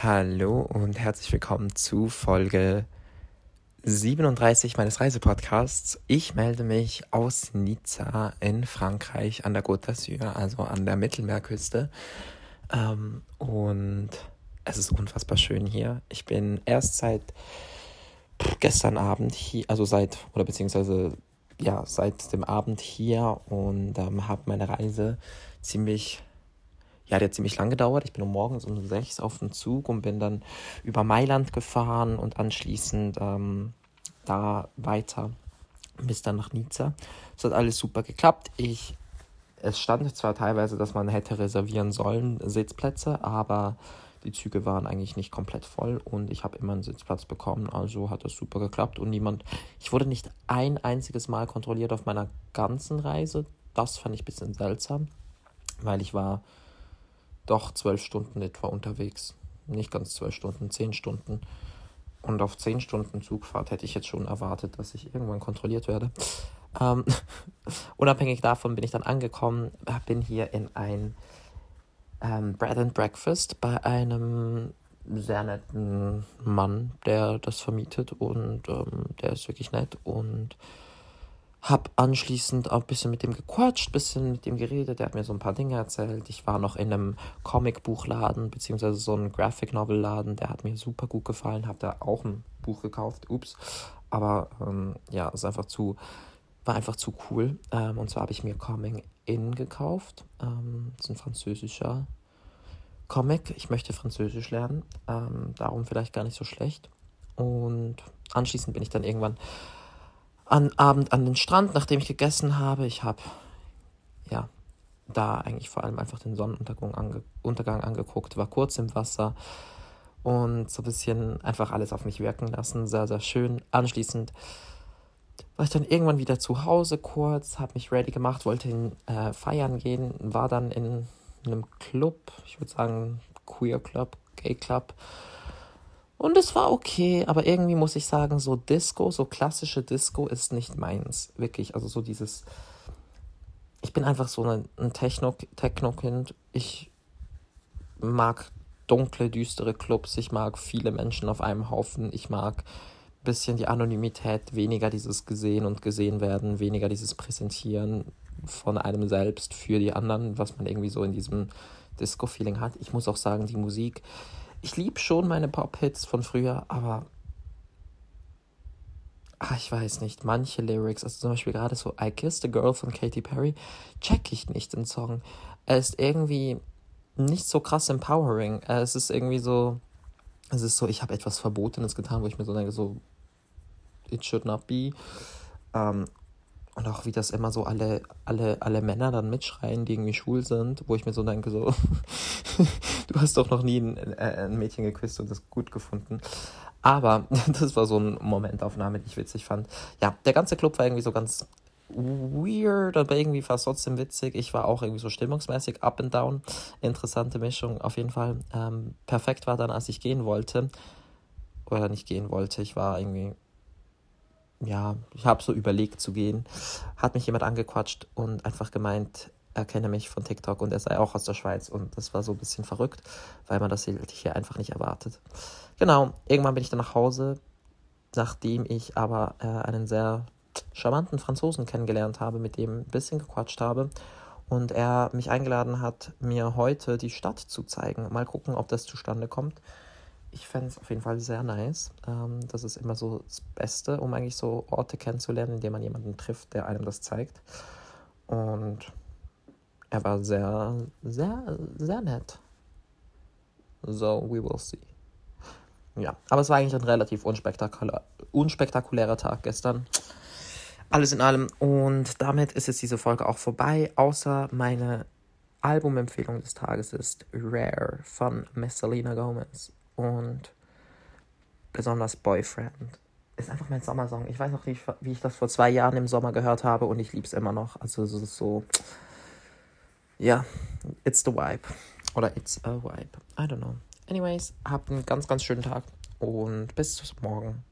Hallo und herzlich willkommen zu Folge 37 meines Reisepodcasts. Ich melde mich aus Nizza in Frankreich an der Côte d'Azur, also an der Mittelmeerküste. Ähm, und es ist unfassbar schön hier. Ich bin erst seit gestern Abend hier, also seit, oder beziehungsweise ja, seit dem Abend hier und ähm, habe meine Reise ziemlich ja, der hat ziemlich lang gedauert. Ich bin um morgens um sechs auf dem Zug und bin dann über Mailand gefahren und anschließend ähm, da weiter bis dann nach Nizza. Es hat alles super geklappt. Ich, es stand zwar teilweise, dass man hätte reservieren sollen, Sitzplätze, aber die Züge waren eigentlich nicht komplett voll und ich habe immer einen Sitzplatz bekommen, also hat das super geklappt und niemand, ich wurde nicht ein einziges Mal kontrolliert auf meiner ganzen Reise. Das fand ich ein bisschen seltsam, weil ich war doch zwölf Stunden etwa unterwegs. Nicht ganz zwölf Stunden, zehn Stunden. Und auf zehn Stunden Zugfahrt hätte ich jetzt schon erwartet, dass ich irgendwann kontrolliert werde. Ähm, unabhängig davon bin ich dann angekommen, bin hier in ein ähm, Bread and Breakfast bei einem sehr netten Mann, der das vermietet und ähm, der ist wirklich nett und hab anschließend auch ein bisschen mit dem gequatscht, ein bisschen mit dem geredet. Der hat mir so ein paar Dinge erzählt. Ich war noch in einem Comicbuchladen, beziehungsweise so einem Graphic Novel Laden. Der hat mir super gut gefallen. Hab da auch ein Buch gekauft. Ups. Aber ähm, ja, ist einfach zu, war einfach zu cool. Ähm, und zwar habe ich mir Coming In gekauft. Ähm, das ist ein französischer Comic. Ich möchte Französisch lernen. Ähm, darum vielleicht gar nicht so schlecht. Und anschließend bin ich dann irgendwann an Abend an den Strand, nachdem ich gegessen habe. Ich habe ja da eigentlich vor allem einfach den Sonnenuntergang ange Untergang angeguckt, war kurz im Wasser und so ein bisschen einfach alles auf mich wirken lassen. Sehr, sehr schön. Anschließend war ich dann irgendwann wieder zu Hause kurz, habe mich ready gemacht, wollte in, äh, feiern gehen, war dann in einem Club, ich würde sagen Queer Club, Gay Club und es war okay, aber irgendwie muss ich sagen, so Disco, so klassische Disco ist nicht meins. Wirklich, also so dieses. Ich bin einfach so ein, Techno-Kind. Ich mag dunkle, düstere Clubs. Ich mag viele Menschen auf einem Haufen. Ich mag ein bisschen die Anonymität, weniger dieses Gesehen und Gesehen werden, weniger dieses Präsentieren von einem selbst für die anderen, was man irgendwie so in diesem Disco-Feeling hat. Ich muss auch sagen, die Musik ich liebe schon meine Pop-Hits von früher, aber ach, ich weiß nicht, manche Lyrics, also zum Beispiel gerade so I Kissed a Girl von Katy Perry, check ich nicht den Song. Er ist irgendwie nicht so krass empowering. Es ist irgendwie so, es ist so, ich habe etwas Verbotenes getan, wo ich mir so denke, so, it should not be. Ähm, und auch wie das immer so alle, alle, alle Männer dann mitschreien, die irgendwie schwul sind, wo ich mir so denke, so, du hast doch noch nie ein, äh, ein Mädchen geküsst und das gut gefunden. Aber das war so eine Momentaufnahme, die ich witzig fand. Ja, der ganze Club war irgendwie so ganz weird, aber irgendwie fast trotzdem witzig. Ich war auch irgendwie so stimmungsmäßig up and down. Interessante Mischung auf jeden Fall. Ähm, perfekt war dann, als ich gehen wollte. Oder nicht gehen wollte. Ich war irgendwie ja, ich habe so überlegt zu gehen, hat mich jemand angequatscht und einfach gemeint, er kenne mich von TikTok und er sei auch aus der Schweiz und das war so ein bisschen verrückt, weil man das hier einfach nicht erwartet. Genau, irgendwann bin ich dann nach Hause, nachdem ich aber äh, einen sehr charmanten Franzosen kennengelernt habe, mit dem ein bisschen gequatscht habe und er mich eingeladen hat, mir heute die Stadt zu zeigen. Mal gucken, ob das zustande kommt ich fände es auf jeden Fall sehr nice. Ähm, das ist immer so das Beste, um eigentlich so Orte kennenzulernen, indem man jemanden trifft, der einem das zeigt. Und er war sehr, sehr, sehr nett. So, we will see. Ja, aber es war eigentlich ein relativ unspektakulär, unspektakulärer Tag gestern. Alles in allem. Und damit ist jetzt diese Folge auch vorbei, außer meine Albumempfehlung des Tages ist Rare von Messalina Gomez und besonders Boyfriend. Ist einfach mein Sommersong. Ich weiß noch, wie ich, wie ich das vor zwei Jahren im Sommer gehört habe und ich liebe es immer noch. Also es ist so, ja, it's the vibe. Oder it's a vibe. I don't know. Anyways, habt einen ganz, ganz schönen Tag und bis morgen.